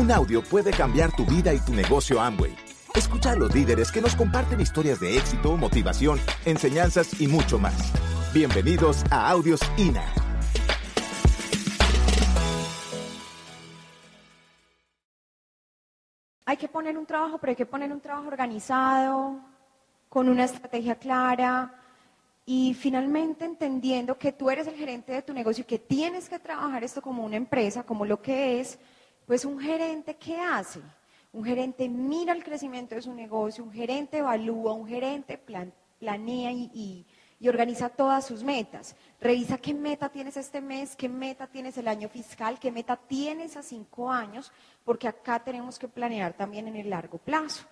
Un audio puede cambiar tu vida y tu negocio Amway. Escucha a los líderes que nos comparten historias de éxito, motivación, enseñanzas y mucho más. Bienvenidos a Audios INA. Hay que poner un trabajo, pero hay que poner un trabajo organizado, con una estrategia clara y finalmente entendiendo que tú eres el gerente de tu negocio y que tienes que trabajar esto como una empresa, como lo que es, pues un gerente, ¿qué hace? Un gerente mira el crecimiento de su negocio, un gerente evalúa, un gerente planea y, y, organiza todas sus metas. Revisa qué meta tienes este mes, qué meta tienes el año fiscal, qué meta tienes a cinco años, porque acá tenemos que planear también en el largo plazo.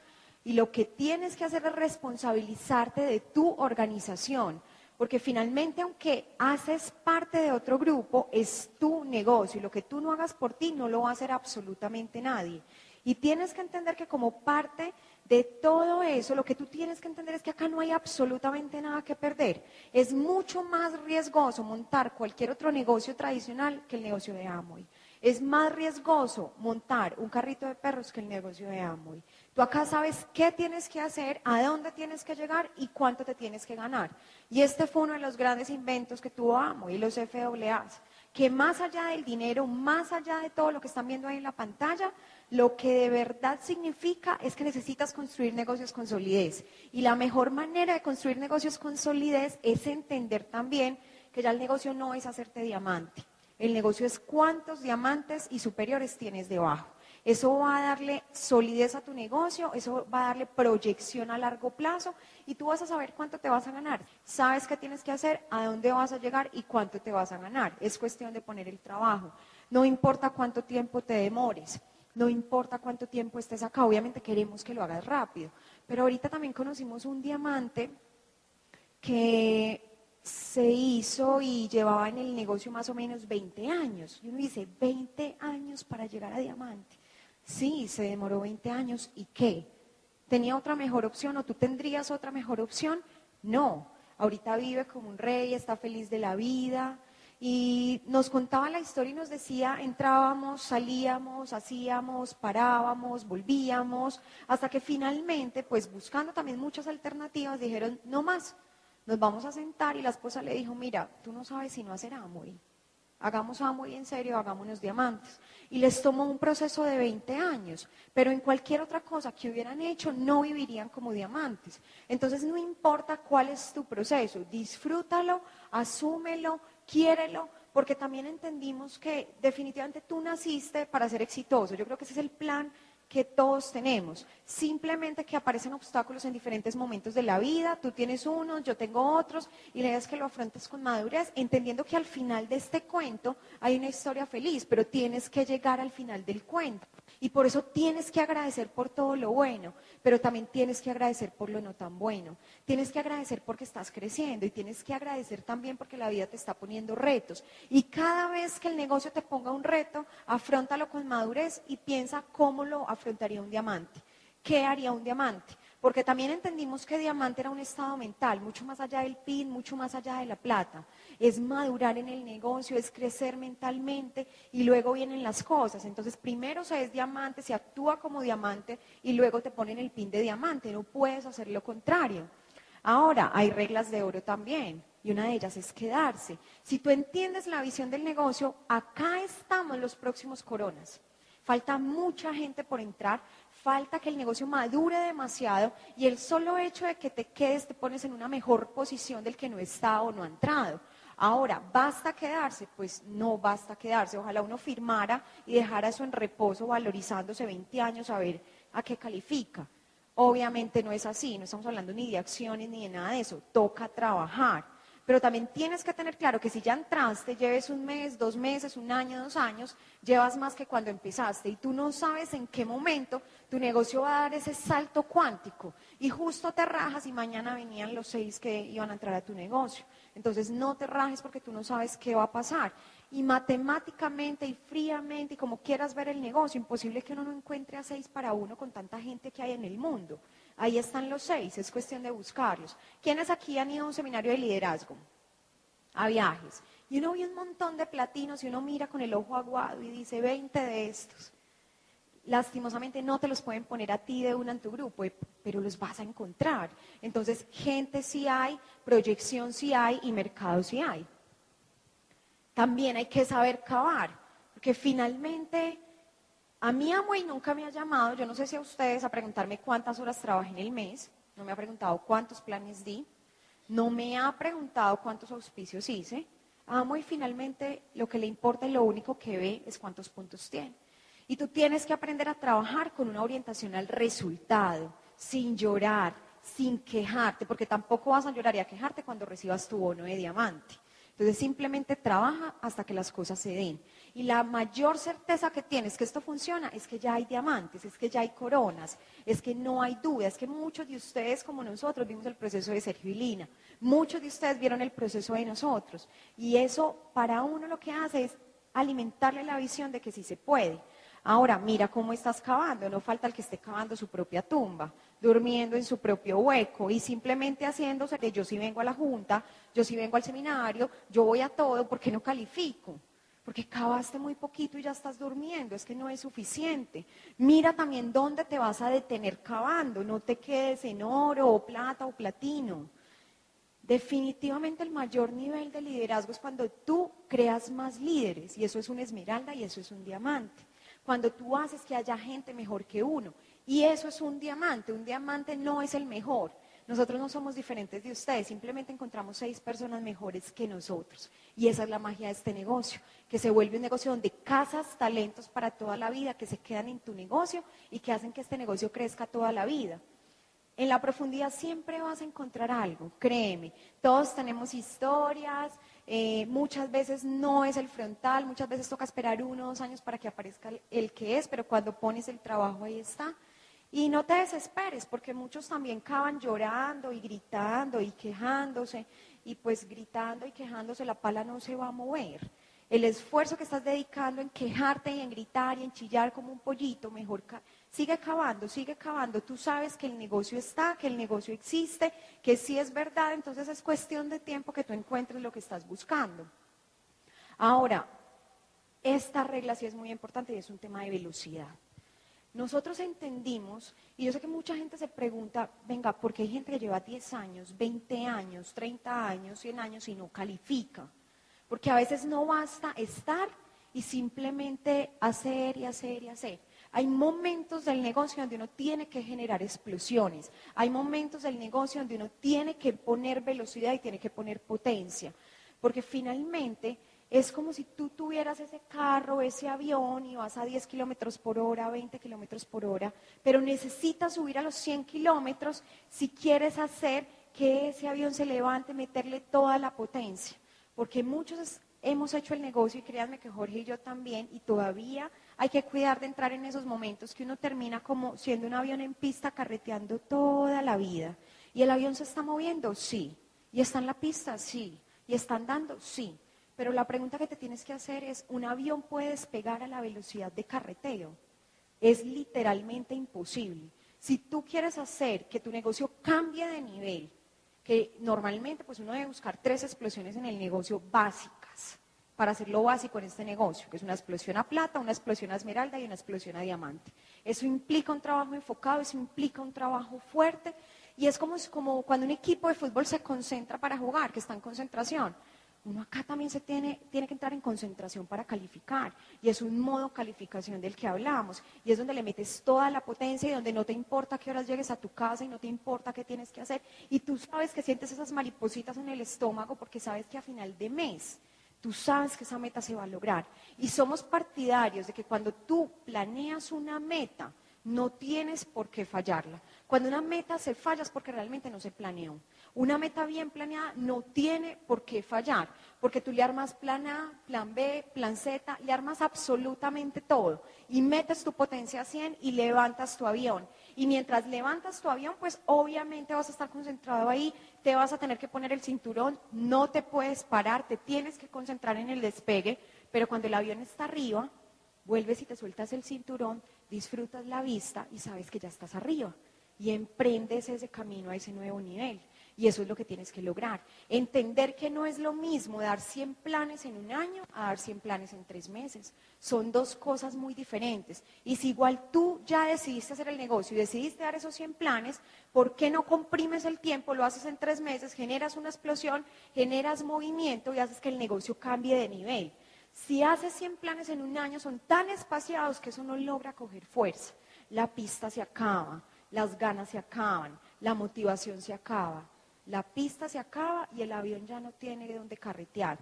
Y lo que tienes que hacer es responsabilizarte de tu organización, porque finalmente aunque haces parte de otro grupo, es tu negocio y lo que tú no hagas por ti no lo va a hacer absolutamente nadie. Y tienes que entender que como parte de todo eso, lo que tú tienes que entender es que acá no hay absolutamente nada que perder. Es mucho más riesgoso montar cualquier otro negocio tradicional que el negocio de Amway. Es más riesgoso montar un carrito de perros que el negocio de Amway. Tú acá sabes qué tienes que hacer, a dónde tienes que llegar y cuánto te tienes que ganar. Y este fue uno de los grandes inventos que tuvo Amway y los FAAs, que más allá del dinero, más allá de todo lo que están viendo ahí en la pantalla, lo que de verdad significa es que necesitas construir negocios con solidez. Y la mejor manera de construir negocios con solidez es entender también que ya el negocio no es hacerte diamante. El negocio es cuántos diamantes y superiores tienes debajo. Eso va a darle solidez a tu negocio, eso va a darle proyección a largo plazo y tú vas a saber cuánto te vas a ganar. Sabes qué tienes que hacer, a dónde vas a llegar y cuánto te vas a ganar. Es cuestión de poner el trabajo. No importa cuánto tiempo te demores, no importa cuánto tiempo estés acá, obviamente queremos que lo hagas rápido. Pero ahorita también conocimos un diamante que se hizo y llevaba en el negocio más o menos 20 años. Y uno dice, 20 años para llegar a diamante. Sí, se demoró 20 años. ¿Y qué? ¿Tenía otra mejor opción o tú tendrías otra mejor opción? No. Ahorita vive como un rey, está feliz de la vida. Y nos contaba la historia y nos decía, entrábamos, salíamos, hacíamos, parábamos, volvíamos, hasta que finalmente, pues buscando también muchas alternativas, dijeron, no más, nos vamos a sentar y la esposa le dijo, mira, tú no sabes si no hacer Amway. Hagamos Amway en serio, hagámonos diamantes. Y les tomó un proceso de 20 años, pero en cualquier otra cosa que hubieran hecho no vivirían como diamantes. Entonces no importa cuál es tu proceso, disfrútalo, asúmelo, quiérelo, porque también entendimos que definitivamente tú naciste para ser exitoso. Yo creo que ese es el plan que todos tenemos. Simplemente que aparecen obstáculos en diferentes momentos de la vida, tú tienes unos, yo tengo otros, y la idea es que lo afrontes con madurez, entendiendo que al final de este cuento hay una historia feliz, pero tienes que llegar al final del cuento. Y por eso tienes que agradecer por todo lo bueno, pero también tienes que agradecer por lo no tan bueno. Tienes que agradecer porque estás creciendo y tienes que agradecer también porque la vida te está poniendo retos. Y cada vez que el negocio te ponga un reto, afrontalo con madurez y piensa cómo lo afrontaría un diamante. ¿Qué haría un diamante? Porque también entendimos que diamante era un estado mental, mucho más allá del PIN, mucho más allá de la plata es madurar en el negocio, es crecer mentalmente y luego vienen las cosas. Entonces, primero se es diamante, se actúa como diamante y luego te ponen el pin de diamante. No puedes hacer lo contrario. Ahora, hay reglas de oro también y una de ellas es quedarse. Si tú entiendes la visión del negocio, acá estamos los próximos coronas. Falta mucha gente por entrar, falta que el negocio madure demasiado y el solo hecho de que te quedes te pones en una mejor posición del que no está o no ha entrado. Ahora, ¿basta quedarse? Pues no basta quedarse. Ojalá uno firmara y dejara eso en reposo, valorizándose 20 años a ver a qué califica. Obviamente no es así, no estamos hablando ni de acciones ni de nada de eso, toca trabajar. Pero también tienes que tener claro que si ya entraste, lleves un mes, dos meses, un año, dos años, llevas más que cuando empezaste y tú no sabes en qué momento tu negocio va a dar ese salto cuántico y justo te rajas y mañana venían los seis que iban a entrar a tu negocio. Entonces no te rajes porque tú no sabes qué va a pasar. Y matemáticamente y fríamente y como quieras ver el negocio, imposible que uno no encuentre a seis para uno con tanta gente que hay en el mundo. Ahí están los seis, es cuestión de buscarlos. ¿Quiénes aquí han ido a un seminario de liderazgo? A viajes. Y uno ve un montón de platinos y uno mira con el ojo aguado y dice 20 de estos. lastimosamente no te los pueden poner a ti de una en tu grupo, eh, pero los vas a encontrar. Entonces, gente sí hay, proyección sí hay y mercado sí hay. También hay que saber cavar, porque finalmente a mí Amway nunca me ha llamado, yo no sé si a ustedes, a preguntarme cuántas horas trabajé en el mes, no me ha preguntado cuántos planes di, no me ha preguntado cuántos auspicios hice. Amway finalmente lo que le importa y lo único que ve es cuántos puntos tiene. Y tú tienes que aprender a trabajar con una orientación al resultado, sin llorar, sin quejarte, porque tampoco vas a llorar y a quejarte cuando recibas tu bono de diamante. Entonces simplemente trabaja hasta que las cosas se den. Y la mayor certeza que tienes que esto funciona es que ya hay diamantes, es que ya hay coronas, es que no hay duda, es que muchos de ustedes como nosotros vimos el proceso de Sergio y Lina, muchos de ustedes vieron el proceso de nosotros. Y eso para uno lo que hace es alimentarle la visión de que sí se puede. Ahora, mira cómo estás cavando, no falta el que esté cavando su propia tumba, durmiendo en su propio hueco y simplemente haciéndose de yo sí vengo a la junta, yo sí vengo al seminario, yo voy a todo, ¿por qué no califico? Porque cavaste muy poquito y ya estás durmiendo, es que no es suficiente. Mira también dónde te vas a detener cavando, no te quedes en oro o plata o platino. Definitivamente el mayor nivel de liderazgo es cuando tú creas más líderes y eso es una esmeralda y eso es un diamante cuando tú haces que haya gente mejor que uno. Y eso es un diamante, un diamante no es el mejor. Nosotros no somos diferentes de ustedes, simplemente encontramos seis personas mejores que nosotros. Y esa es la magia de este negocio, que se vuelve un negocio donde cazas talentos para toda la vida, que se quedan en tu negocio y que hacen que este negocio crezca toda la vida. En la profundidad siempre vas a encontrar algo, créeme. Todos tenemos historias, eh, muchas veces no es el frontal, muchas veces toca esperar uno o dos años para que aparezca el, que es, pero cuando pones el trabajo ahí está. Y no te desesperes, porque muchos también acaban llorando y gritando y quejándose, y pues gritando y quejándose la pala no se va a mover. El esfuerzo que estás dedicando en quejarte y en gritar y en chillar como un pollito, mejor Sigue cavando, sigue cavando. Tú sabes que el negocio está, que el negocio existe, que sí es verdad, entonces es cuestión de tiempo que tú encuentres lo que estás buscando. Ahora, esta regla sí es muy importante y es un tema de velocidad. Nosotros entendimos, y yo sé que mucha gente se pregunta, venga, ¿por qué hay gente que lleva 10 años, 20 años, 30 años, 100 años y no califica? Porque a veces no basta estar y simplemente hacer y hacer y hacer. Hay momentos del negocio donde uno tiene que generar explosiones. Hay momentos del negocio donde uno tiene que poner velocidad y tiene que poner potencia. Porque finalmente es como si tú tuvieras ese carro, ese avión y vas a 10 kilómetros por hora, 20 kilómetros por hora, pero necesitas subir a los 100 kilómetros si quieres hacer que ese avión se levante, meterle toda la potencia. Porque muchos hemos hecho el negocio y créanme que Jorge y yo también, y todavía hay que cuidar de entrar en esos momentos que uno termina como siendo un avión en pista carreteando toda la vida. ¿Y el avión se está moviendo? Sí. ¿Y está en la pista? Sí. ¿Y está andando? Sí. Pero la pregunta que te tienes que hacer es, ¿un avión puede despegar a la velocidad de carreteo? Es literalmente imposible. Si tú quieres hacer que tu negocio cambie de nivel, que normalmente pues uno debe buscar tres explosiones en el negocio básicas para hacer lo básico en este negocio, que es una explosión a plata, una explosión a esmeralda y una explosión a diamante. Eso implica un trabajo enfocado, eso implica un trabajo fuerte y es como, como cuando un equipo de fútbol se concentra para jugar, que está en concentración. Uno acá también se tiene, tiene que entrar en concentración para calificar y es un modo calificación del que hablamos y es donde le metes toda la potencia y donde no te importa qué horas llegues a tu casa y no te importa qué tienes que hacer y tú sabes que sientes esas maripositas en el estómago porque sabes que a final de mes Tú sabes que esa meta se va a lograr. Y somos partidarios de que cuando tú planeas una meta, no tienes por qué fallarla. Cuando una meta se falla es porque realmente no se planeó. Una meta bien planeada no tiene por qué fallar, porque tú le armas plan A, plan B, plan Z, le armas absolutamente todo y metes tu potencia a 100 y levantas tu avión. Y mientras levantas tu avión, pues obviamente vas a estar concentrado ahí, te vas a tener que poner el cinturón, no te puedes parar, te tienes que concentrar en el despegue, pero cuando el avión está arriba, vuelves y te sueltas el cinturón, disfrutas la vista y sabes que ya estás arriba y emprendes ese camino a ese nuevo nivel. Y eso es lo que tienes que lograr. Entender que no es lo mismo dar 100 planes en un año a dar 100 planes en tres meses. Son dos cosas muy diferentes. Y si igual tú ya decidiste hacer el negocio y decidiste dar esos 100 planes, ¿por qué no comprimes el tiempo, lo haces en tres meses, generas una explosión, generas movimiento y haces que el negocio cambie de nivel? Si haces 100 planes en un año, son tan espaciados que eso no logra coger fuerza. La pista se acaba, las ganas se acaban, la motivación se acaba la pista se acaba y el avión ya no tiene de dónde carretear.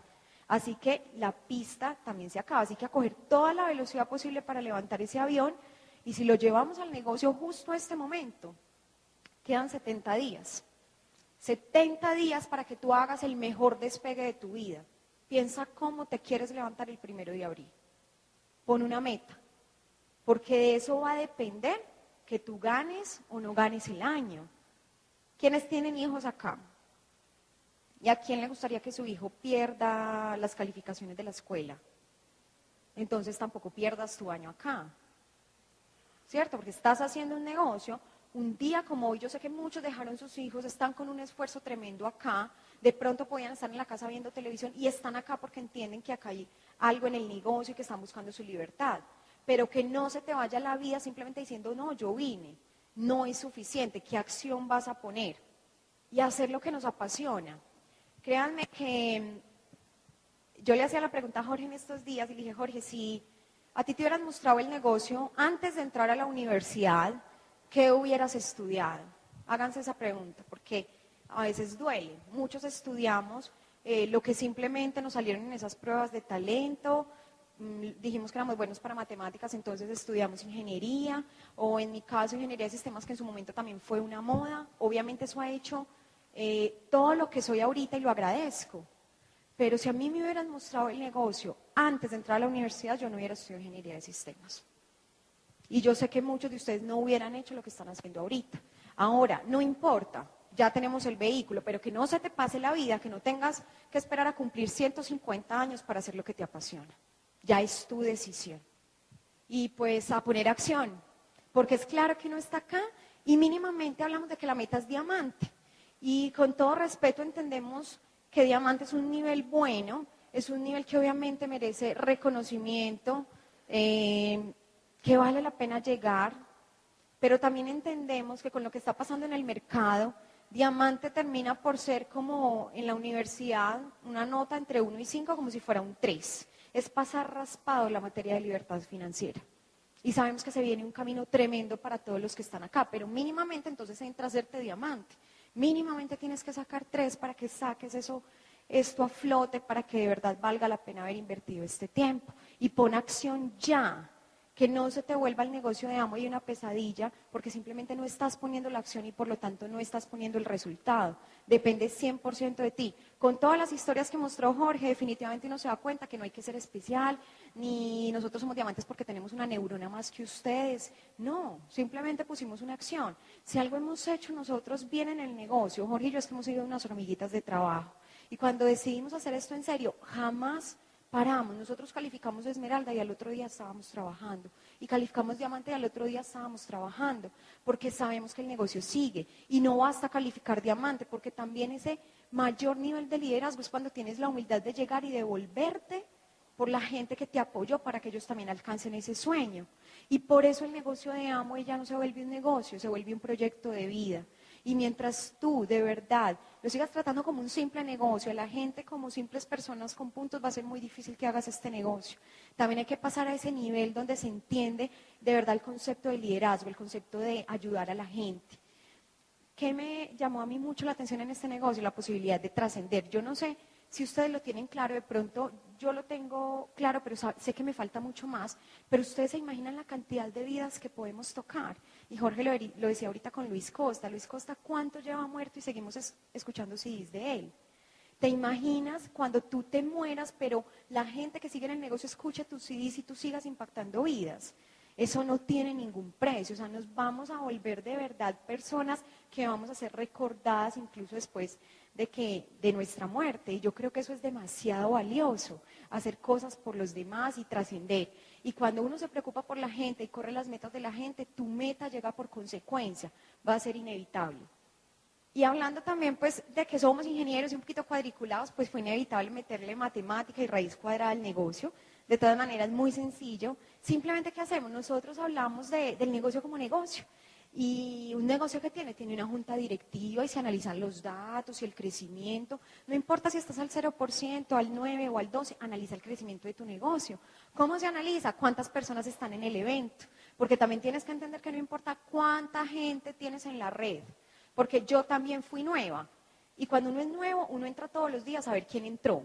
Así que la pista también se acaba, así que a coger toda la velocidad posible para levantar ese avión y si lo llevamos al negocio justo a este momento, quedan 70 días. 70 días para que tú hagas el mejor despegue de tu vida. Piensa cómo te quieres levantar el primero de abril. Pon una meta, porque de eso va a depender que tú ganes o no ganes el año. ¿Quiénes tienen hijos acá? ¿Y a quién le gustaría que su hijo pierda las calificaciones de la escuela? Entonces tampoco pierdas tu año acá. ¿Cierto? Porque estás haciendo un negocio. Un día como hoy, yo sé que muchos dejaron sus hijos, están con un esfuerzo tremendo acá. De pronto podían estar en la casa viendo televisión y están acá porque entienden que acá hay algo en el negocio y que están buscando su libertad. Pero que no se te vaya la vida simplemente diciendo, no, yo vine no es suficiente. ¿Qué acción vas a poner? Y hacer lo que nos apasiona. Créanme que mm, yo le hacía la pregunta a Jorge en estos días y le dije, Jorge, si a ti te hubieran mostrado el negocio antes de entrar a la universidad, ¿qué hubieras estudiado? Háganse esa pregunta, porque a veces duele. Muchos estudiamos eh, lo que simplemente nos salieron en esas pruebas de talento, dijimos que éramos buenos para matemáticas, entonces estudiamos ingeniería, o en mi caso ingeniería de sistemas, que en su momento también fue una moda. Obviamente eso ha hecho eh, todo lo que soy ahorita y lo agradezco. Pero si a mí me hubieran mostrado el negocio antes de entrar a la universidad, yo no hubiera estudiado ingeniería de sistemas. Y yo sé que muchos de ustedes no hubieran hecho lo que están haciendo ahorita. Ahora, no importa, ya tenemos el vehículo, pero que no se te pase la vida, que no tengas que esperar a cumplir 150 años para hacer lo que te apasiona ya es tu decisión. Y pues a poner acción, porque es claro que uno está acá y mínimamente hablamos de que la meta es diamante. Y con todo respeto entendemos que diamante es un nivel bueno, es un nivel que obviamente merece reconocimiento, eh, que vale la pena llegar, pero también entendemos que con lo que está pasando en el mercado, diamante termina por ser como en la universidad una nota entre 1 y 5 como si fuera un 3 es pasar raspado la materia de libertad financiera. Y sabemos que se viene un camino tremendo para todos los que están acá, pero mínimamente entonces entra a hacerte diamante. Mínimamente tienes que sacar tres para que saques eso, esto a flote, para que de verdad valga la pena haber invertido este tiempo. Y pon acción ya que no se te vuelva el negocio de amo y una pesadilla, porque simplemente no estás poniendo la acción y por lo tanto no estás poniendo el resultado. Depende 100% de ti. Con todas las historias que mostró Jorge, definitivamente uno se da cuenta que no hay que ser especial, ni nosotros somos diamantes porque tenemos una neurona más que ustedes. No, simplemente pusimos una acción. Si algo hemos hecho nosotros bien en el negocio, Jorge y yo es que hemos sido unas hormiguitas de trabajo. Y cuando decidimos hacer esto en serio, jamás paramos, nosotros calificamos esmeralda y al otro día estábamos trabajando. Y calificamos diamante y al otro día estábamos trabajando, porque sabemos que el negocio sigue. Y no basta calificar diamante, porque también ese mayor nivel de liderazgo es cuando tienes la humildad de llegar y devolverte por la gente que te apoyó para que ellos también alcancen ese sueño. Y por eso el negocio de Amo ya no se vuelve un negocio, se vuelve un proyecto de vida. Y mientras tú de verdad lo sigas tratando como un simple negocio, a la gente como simples personas con puntos, va a ser muy difícil que hagas este negocio. También hay que pasar a ese nivel donde se entiende de verdad el concepto de liderazgo, el concepto de ayudar a la gente. ¿Qué me llamó a mí mucho la atención en este negocio? La posibilidad de trascender. Yo no sé si ustedes lo tienen claro, de pronto yo lo tengo claro, pero sé que me falta mucho más, pero ustedes se imaginan la cantidad de vidas que podemos tocar. Y Jorge lo, decía ahorita con Luis Costa. Luis Costa, ¿cuánto lleva muerto y seguimos escuchando CDs de él? ¿Te imaginas cuando tú te mueras, pero la gente que sigue en el negocio escucha tus CDs y tú sigas impactando vidas? Eso no tiene ningún precio, o sea, nos vamos a volver de verdad personas que vamos a ser recordadas incluso después de, que, de nuestra muerte. Y yo creo que eso es demasiado valioso, hacer cosas por los demás y trascender. Y cuando uno se preocupa por la gente y corre las metas de la gente, tu meta llega por consecuencia, va a ser inevitable. Y hablando también pues de que somos ingenieros y un poquito cuadriculados, pues fue inevitable meterle matemática y raíz cuadrada al negocio. De todas maneras, muy sencillo. Simplemente, ¿qué hacemos? Nosotros hablamos del negocio como negocio. Y un negocio que tiene, tiene una junta directiva y se analizan los datos y el crecimiento. No importa si estás al 0%, al 9% o al 12%, analiza el crecimiento de tu negocio. ¿Cómo se analiza? ¿Cuántas personas están en el evento? Porque también tienes que entender que no importa cuánta gente tienes en la red porque yo también fui nueva. Y cuando uno es nuevo, uno entra todos los días a ver quién entró.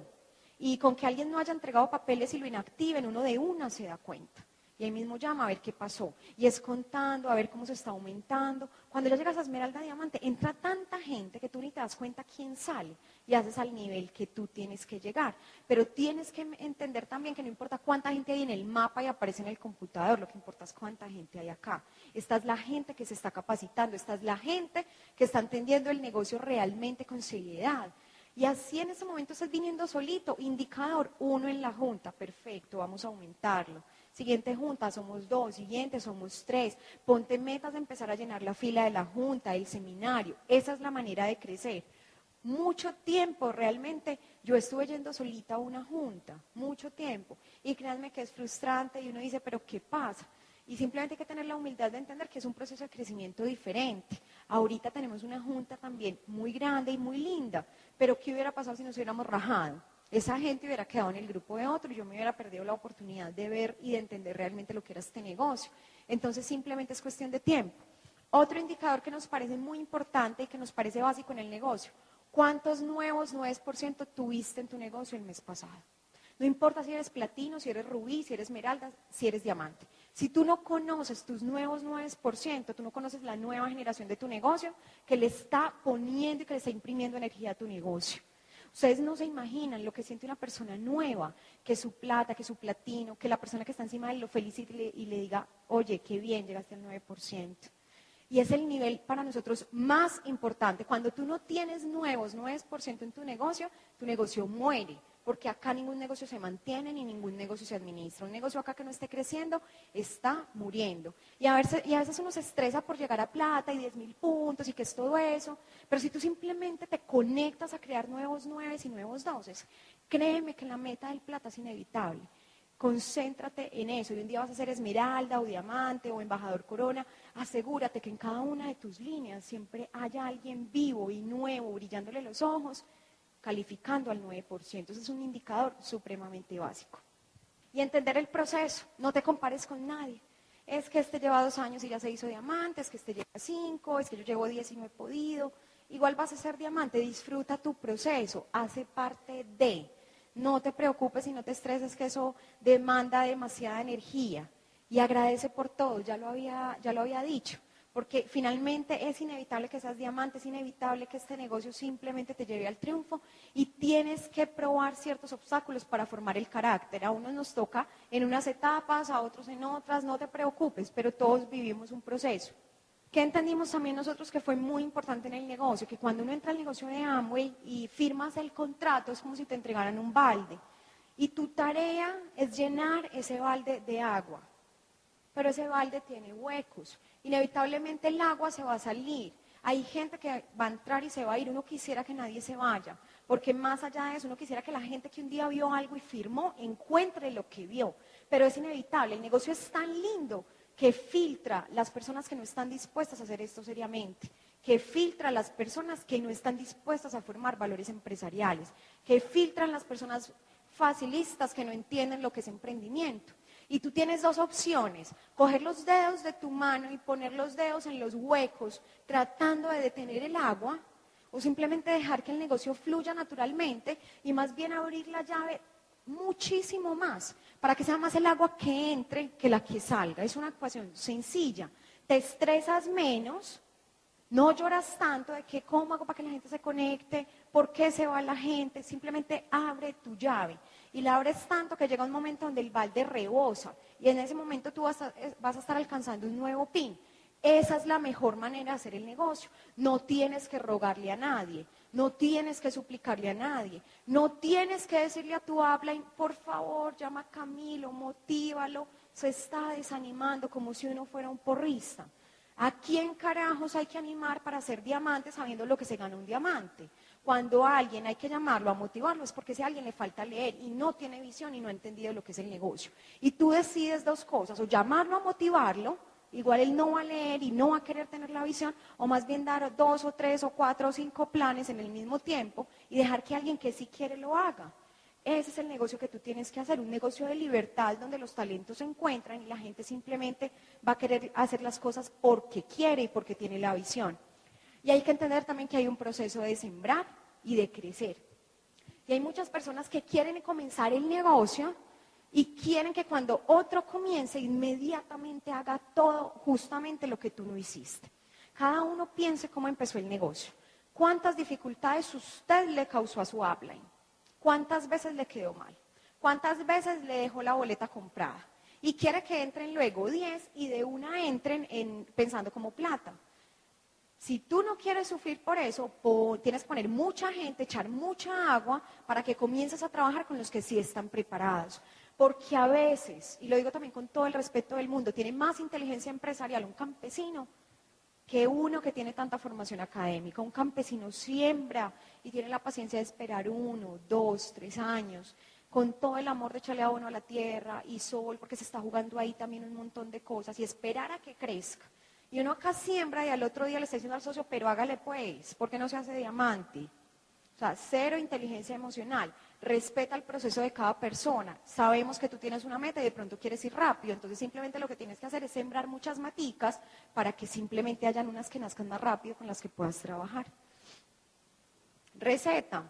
Y con que alguien no haya entregado papeles y lo inactiven, uno de una se da cuenta y ahí mismo llama a ver qué pasó. Y es contando, a ver cómo se está aumentando. Cuando ya llegas a Esmeralda Diamante, entra tanta gente que tú ni te das cuenta quién sale y haces al nivel que tú tienes que llegar. Pero tienes que entender también que no importa cuánta gente hay en el mapa y aparece en el computador, lo que importa es cuánta gente hay acá. Esta es la gente que se está capacitando, esta es la gente que está entendiendo el negocio realmente con seriedad. Y así en ese momento estás viniendo solito, indicador uno en la junta, perfecto, vamos a aumentarlo. Siguiente junta, somos dos. Siguiente, somos tres. Ponte metas de empezar a llenar la fila de la junta, el seminario. Esa es la manera de crecer. Mucho tiempo, realmente, yo estuve yendo solita a una junta, mucho tiempo. Y créanme que es frustrante y uno dice, pero ¿qué pasa? Y simplemente hay que tener la humildad de entender que es un proceso de crecimiento diferente. Ahorita tenemos una junta también muy grande y muy linda, pero ¿qué hubiera pasado si nos hubiéramos rajado? Esa gente hubiera quedado en el grupo de otro y yo me hubiera perdido la oportunidad de ver y de entender realmente lo que era este negocio. Entonces simplemente es cuestión de tiempo. Otro indicador que nos parece muy importante y que nos parece básico en el negocio, ¿cuántos nuevos 9% tuviste en tu negocio el mes pasado? No importa si eres platino, si eres rubí, si eres esmeralda, si eres diamante. Si tú no conoces tus nuevos 9%, tú no conoces la nueva generación de tu negocio que le está poniendo y que le está imprimiendo energía a tu negocio. Ustedes no se imaginan lo que siente una persona nueva, que su plata, que su platino, que la persona que está encima de él lo felicite y le, diga, oye, qué bien, llegaste al 9%. Y es el nivel para nosotros más importante. Cuando tú no tienes nuevos 9% en tu negocio, tu negocio muere porque acá ningún negocio se mantiene ni ningún negocio se administra. Un negocio acá que no esté creciendo está muriendo. Y a, veces, y a veces uno se estresa por llegar a plata y 10 mil puntos y que es todo eso, pero si tú simplemente te conectas a crear nuevos nueves y nuevos doses, créeme que la meta del plata es inevitable. Concéntrate en eso. Y un día vas a ser esmeralda o diamante o embajador corona. Asegúrate que en cada una de tus líneas siempre haya alguien vivo y nuevo, brillándole los ojos calificando al 9%. Ese es un indicador supremamente básico. Y entender el proceso, no te compares con nadie. Es que este lleva dos años y ya se hizo diamante, es que este lleva cinco, es que yo llevo diez y no he podido. Igual vas a ser diamante, disfruta tu proceso, hace parte de. No te preocupes y no te estreses que eso demanda demasiada energía. Y agradece por todo, ya lo había, ya lo había dicho porque finalmente es inevitable que seas diamante, es inevitable que este negocio simplemente te lleve al triunfo y tienes que probar ciertos obstáculos para formar el carácter. A unos nos toca en unas etapas, a otros en otras, no te preocupes, pero todos vivimos un proceso. ¿Qué entendimos también nosotros que fue muy importante en el negocio? Que cuando uno entra al negocio de Amway y firmas el contrato es como si te entregaran un balde. Y tu tarea es llenar ese balde de agua. Pero ese balde tiene huecos inevitablemente el agua se va a salir. Hay gente que va a entrar y se va a ir. Uno quisiera que nadie se vaya, porque más allá de eso, uno quisiera que la gente que un día vio algo y firmó encuentre lo que vio. Pero es inevitable. El negocio es tan lindo que filtra las personas que no están dispuestas a hacer esto seriamente, que filtra las personas que no están dispuestas a formar valores empresariales, que filtran las personas facilistas que no entienden lo que es emprendimiento. Y tú tienes dos opciones, coger los dedos de tu mano y poner los dedos en los huecos tratando de detener el agua o simplemente dejar que el negocio fluya naturalmente y más bien abrir la llave muchísimo más para que sea más el agua que entre que la que salga. Es una ecuación sencilla. Te estresas menos, no lloras tanto de que cómo hago para que la gente se conecte, por qué se va la gente, simplemente abre tu llave y la abres tanto que llega un momento donde el balde rebosa y en ese momento tú vas a, vas a estar alcanzando un nuevo pin. Esa es la mejor manera de hacer el negocio. No tienes que rogarle a nadie, no tienes que suplicarle a nadie, no tienes que decirle a tu habla, por favor, llama a Camilo, motívalo, se está desanimando como si uno fuera un porrista. ¿A quién carajos hay que animar para hacer diamante sabiendo lo que se gana un diamante? Cuando alguien hay que llamarlo a motivarlo es porque si a alguien le falta leer y no tiene visión y no ha entendido lo que es el negocio. Y tú decides dos cosas, o llamarlo a motivarlo, igual él no va a leer y no va a querer tener la visión, o más bien dar dos o tres o cuatro o cinco planes en el mismo tiempo y dejar que alguien que sí quiere lo haga. Ese es el negocio que tú tienes que hacer, un negocio de libertad donde los talentos se encuentran y la gente simplemente va a querer hacer las cosas porque quiere y porque tiene la visión. Y hay que entender también que hay un proceso de sembrar y de crecer. Y hay muchas personas que quieren comenzar el negocio y quieren que cuando otro comience inmediatamente haga todo justamente lo que tú no hiciste. Cada uno piense cómo empezó el negocio. ¿Cuántas dificultades usted le causó a su upline? ¿Cuántas veces le quedó mal? ¿Cuántas veces le dejó la boleta comprada? Y quiere que entren luego 10 y de una entren en, pensando como plata. Si tú no quieres sufrir por eso, tienes que poner mucha gente, echar mucha agua para que comiences a trabajar con los que sí están preparados. Porque a veces, y lo digo también con todo el respeto del mundo, tiene más inteligencia empresarial un campesino que uno que tiene tanta formación académica. Un campesino siembra y tiene la paciencia de esperar uno, dos, tres años, con todo el amor de echarle abono a la tierra y sol, porque se está jugando ahí también un montón de cosas, y esperar a que crezca. Y uno acá siembra y al otro día le está diciendo al socio, pero hágale pues, porque no se hace diamante. O sea, cero inteligencia emocional respeta el proceso de cada persona. Sabemos que tú tienes una meta y de pronto quieres ir rápido, entonces simplemente lo que tienes que hacer es sembrar muchas maticas para que simplemente hayan unas que nazcan más rápido con las que puedas trabajar. Receta.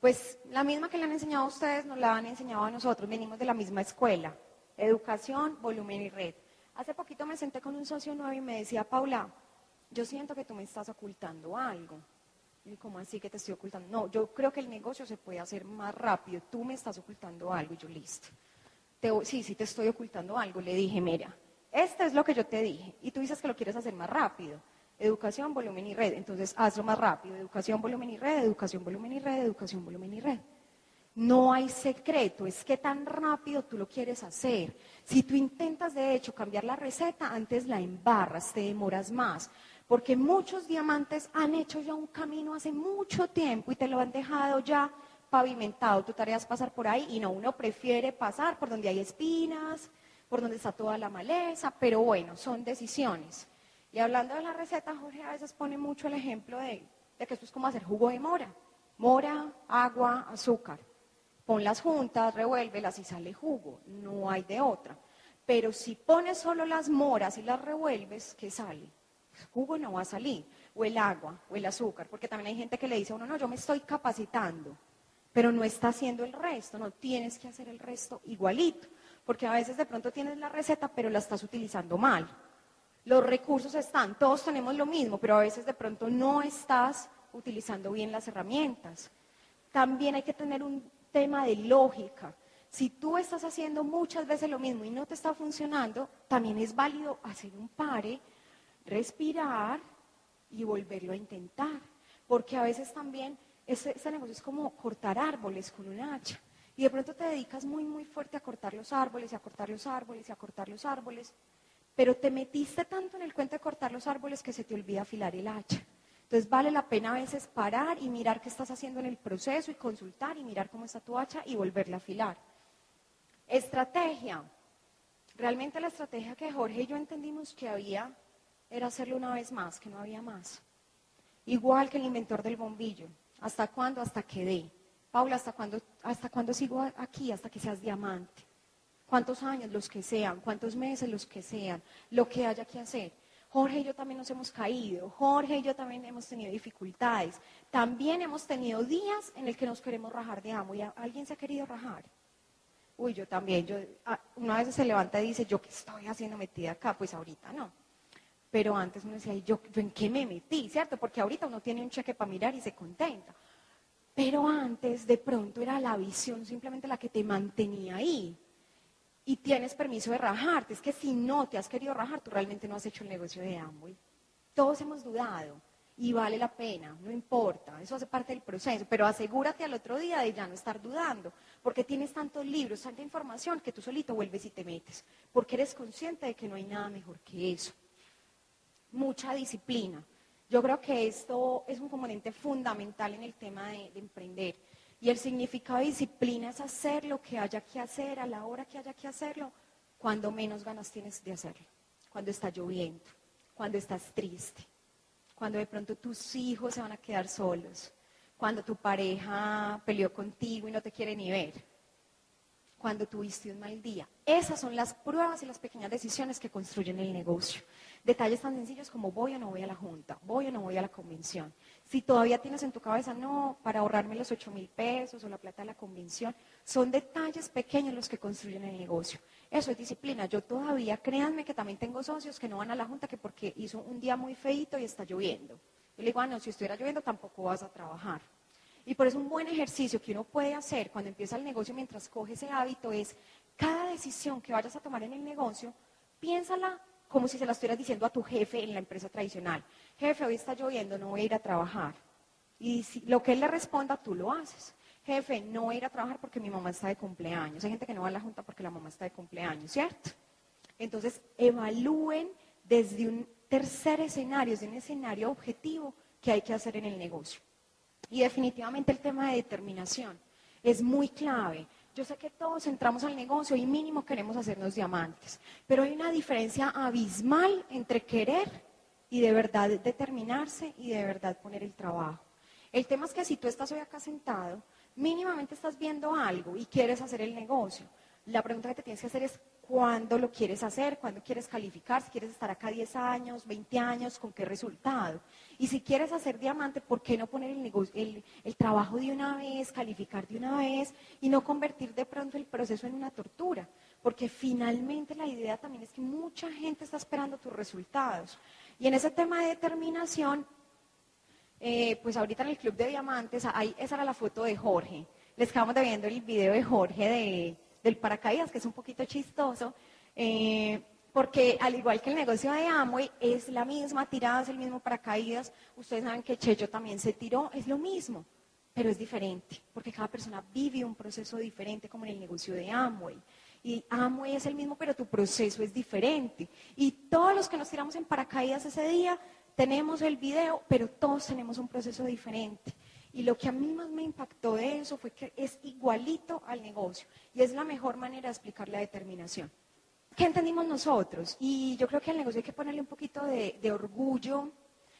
Pues la misma que le han enseñado a ustedes, nos la han enseñado a nosotros, venimos de la misma escuela. Educación, volumen y red. Hace poquito me senté con un socio nuevo y me decía, Paula, yo siento que tú me estás ocultando algo. Y como así que te estoy ocultando? No, yo creo que el negocio se puede hacer más rápido. Tú me estás ocultando algo y yo listo. sí, sí te estoy ocultando algo. Le dije, mira, esto es lo que yo te dije. Y tú dices que lo quieres hacer más rápido. Educación, volumen y red. Entonces hazlo más rápido. Educación, volumen y red, educación, volumen y red, educación, volumen y red. No hay secreto, es que tan rápido tú lo quieres hacer. Si tú intentas de hecho cambiar la receta, antes la embarras, te demoras más. Porque muchos diamantes han hecho ya un camino hace mucho tiempo y te lo han dejado ya pavimentado. Tu tarea es pasar por ahí y no, uno prefiere pasar por donde hay espinas, por donde está toda la maleza, pero bueno, son decisiones. Y hablando de la receta, Jorge a veces pone mucho el ejemplo de, de que esto es como hacer jugo de mora. Mora, agua, azúcar. Ponlas juntas, revuélvelas y sale jugo. No hay de otra. Pero si pones solo las moras y las revuelves, ¿qué sale? Jugo no va a salir, o el agua, o el azúcar, porque también hay gente que le dice a uno, no, yo me estoy capacitando, pero no está haciendo el resto, no tienes que hacer el resto igualito, porque a veces de pronto tienes la receta, pero la estás utilizando mal. Los recursos están, todos tenemos lo mismo, pero a veces de pronto no estás utilizando bien las herramientas. También hay que tener un tema de lógica. Si tú estás haciendo muchas veces lo mismo y no te está funcionando, también es válido hacer un pare respirar y volverlo a intentar. Porque a veces también ese, negocio es como cortar árboles con un hacha. Y de pronto te dedicas muy, muy fuerte a cortar los árboles y a cortar los árboles y a cortar los árboles. Pero te metiste tanto en el cuento de cortar los árboles que se te olvida afilar el hacha. Entonces vale la pena a veces parar y mirar qué estás haciendo en el proceso y consultar y mirar cómo está tu hacha y volverla a afilar. Estrategia. Realmente la estrategia que Jorge y yo entendimos que había era hacerlo una vez más, que no había más. Igual que el inventor del bombillo. ¿Hasta cuándo? Hasta que dé. Paula, ¿hasta cuándo, ¿hasta cuándo sigo aquí? Hasta que seas diamante. ¿Cuántos años? Los que sean. ¿Cuántos meses? Los que sean. Lo que haya que hacer. Jorge y yo también nos hemos caído. Jorge y yo también hemos tenido dificultades. También hemos tenido días en el que nos queremos rajar de amo. ¿Y alguien se ha querido rajar? Uy, yo también. Yo, ah, una vez se levanta y dice, ¿yo qué estoy haciendo metida acá? Pues ahorita no. Pero antes uno decía, ¿yo, en qué me metí? ¿Cierto? Porque ahorita uno tiene un cheque para mirar y se contenta. Pero antes de pronto era la visión simplemente la que te mantenía ahí. Y tienes permiso de rajarte. Es que si no te has querido rajar, tú realmente no has hecho el negocio de Amway. Todos hemos dudado y vale la pena, no importa, eso hace parte del proceso, pero asegúrate al otro día de ya no estar dudando, porque tienes tantos libros, tanta información que tú solito vuelves y te metes, porque eres consciente de que no hay nada mejor que eso. Mucha disciplina. Yo creo que esto es un componente fundamental en el tema de, de emprender. Y el significado de disciplina es hacer lo que haya que hacer a la hora que haya que hacerlo, cuando menos ganas tienes de hacerlo, cuando está lloviendo, cuando estás triste, cuando de pronto tus hijos se van a quedar solos, cuando tu pareja peleó contigo y no te quiere ni ver cuando tuviste un mal día. Esas son las pruebas y las pequeñas decisiones que construyen el negocio. Detalles tan sencillos como voy o no voy a la junta, voy o no voy a la convención. Si todavía tienes en tu cabeza, no, para ahorrarme los 8 mil pesos o la plata de la convención, son detalles pequeños los que construyen el negocio. Eso es disciplina. Yo todavía, créanme que también tengo socios que no van a la junta que porque hizo un día muy feito y está lloviendo. Yo le digo, ah, no, si estuviera lloviendo tampoco vas a trabajar. Y por eso un buen ejercicio que uno puede hacer cuando empieza el negocio mientras coge ese hábito es cada decisión que vayas a tomar en el negocio, piénsala como si se la estuvieras diciendo a tu jefe en la empresa tradicional. Jefe, hoy está lloviendo, no voy a ir a trabajar. Y lo que él le responda, tú lo haces. Jefe, no voy a ir a trabajar porque mi mamá está de cumpleaños. Hay gente que no va a la junta porque la mamá está de cumpleaños, ¿cierto? Entonces, evalúen desde un tercer escenario, desde un escenario objetivo que hay que hacer en el negocio. Y definitivamente el tema de determinación es muy clave. Yo sé que todos entramos al negocio y mínimo queremos hacernos diamantes, pero hay una diferencia abismal entre querer y de verdad determinarse y de verdad poner el trabajo. El tema es que si tú estás hoy acá sentado, mínimamente estás viendo algo y quieres hacer el negocio. La pregunta que te tienes que hacer es cuándo lo quieres hacer, cuándo quieres calificar, si quieres estar acá 10 años, 20 años, con qué resultado. Y si quieres hacer diamante, ¿por qué no poner el, el, trabajo de una vez, calificar de una vez y no convertir de pronto el proceso en una tortura? Porque finalmente la idea también es que mucha gente está esperando tus resultados. Y en ese tema de determinación, eh, pues ahorita en el Club de Diamantes, ahí, esa era la foto de Jorge. Les acabamos de viendo el video de Jorge de del paracaídas, que es un poquito chistoso, eh, porque al igual que el negocio de Amway, es la misma tirada, es el mismo paracaídas. Ustedes saben que Checho también se tiró, es lo mismo, pero es diferente, porque cada persona vive un proceso diferente, como en el negocio de Amway. Y Amway es el mismo, pero tu proceso es diferente. Y todos los que nos tiramos en paracaídas ese día, tenemos el video, pero todos tenemos un proceso diferente. Y lo que a mí más me impactó de eso fue que es igualito al negocio y es la mejor manera de explicar la determinación. ¿Qué entendimos nosotros? Y yo creo que al negocio hay que ponerle un poquito de, de orgullo,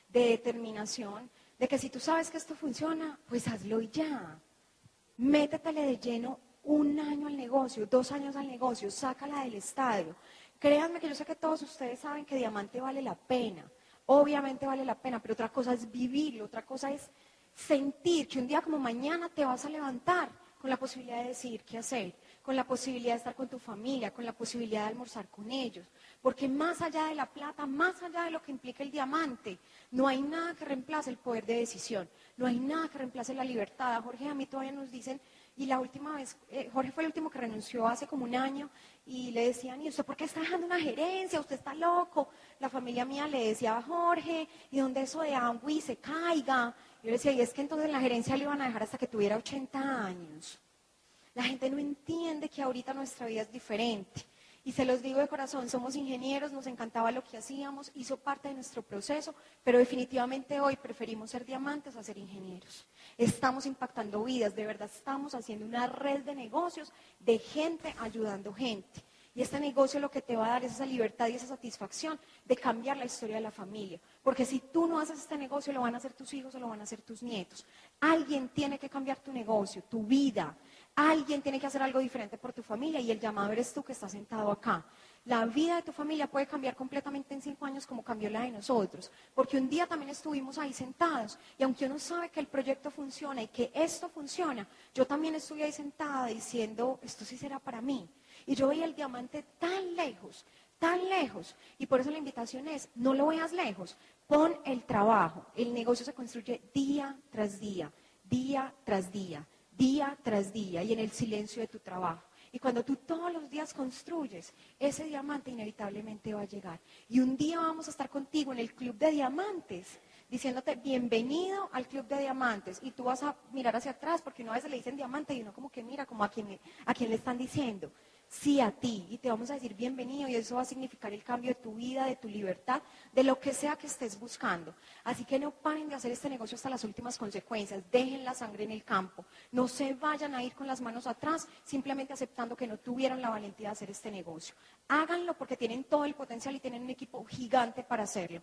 de determinación, de que si tú sabes que esto funciona, pues hazlo ya. Métetele de lleno un año al negocio, dos años al negocio, sácala del estadio. Créanme que yo sé que todos ustedes saben que diamante vale la pena. Obviamente vale la pena, pero otra cosa es vivirlo, otra cosa es sentir que un día como mañana te vas a levantar con la posibilidad de decidir qué hacer, con la posibilidad de estar con tu familia, con la posibilidad de almorzar con ellos. Porque más allá de la plata, más allá de lo que implica el diamante, no hay nada que reemplace el poder de decisión, no hay nada que reemplace la libertad. Jorge, a mí todavía nos dicen, y la última vez, eh, Jorge fue el último que renunció hace como un año, y le decían, ¿y usted por qué está dejando una gerencia? ¿Usted está loco? La familia mía le decía a Jorge, ¿y dónde eso de Amway se caiga? Yo decía, y es que entonces la gerencia le iban a dejar hasta que tuviera 80 años. La gente no entiende que ahorita nuestra vida es diferente. Y se los digo de corazón, somos ingenieros, nos encantaba lo que hacíamos, hizo parte de nuestro proceso, pero definitivamente hoy preferimos ser diamantes a ser ingenieros. Estamos impactando vidas, de verdad estamos haciendo una red de negocios de gente ayudando gente. Y este negocio lo que te va a dar es esa libertad y esa satisfacción de cambiar la historia de la familia. Porque si tú no haces este negocio, lo van a hacer tus hijos o lo van a hacer tus nietos. Alguien tiene que cambiar tu negocio, tu vida. Alguien tiene que hacer algo diferente por tu familia y el llamado eres tú que estás sentado acá. La vida de tu familia puede cambiar completamente en cinco años como cambió la de nosotros. Porque un día también estuvimos ahí sentados y aunque uno sabe que el proyecto funciona y que esto funciona, yo también estuve ahí sentada diciendo, esto sí será para mí. Y yo veía el diamante tan lejos, tan lejos. Y por eso la invitación es, no lo veas lejos, pon el trabajo. El negocio se construye día tras día, día tras día, día tras día y en el silencio de tu trabajo. Y cuando tú todos los días construyes, ese diamante inevitablemente va a llegar. Y un día vamos a estar contigo en el club de diamantes, diciéndote bienvenido al club de diamantes. Y tú vas a mirar hacia atrás porque una vez le dicen diamante y uno como que mira como a quien, a quien le están diciendo. Sí a ti y te vamos a decir bienvenido y eso va a significar el cambio de tu vida, de tu libertad, de lo que sea que estés buscando. Así que no paren de hacer este negocio hasta las últimas consecuencias, dejen la sangre en el campo, no se vayan a ir con las manos atrás simplemente aceptando que no tuvieron la valentía de hacer este negocio. Háganlo porque tienen todo el potencial y tienen un equipo gigante para hacerlo.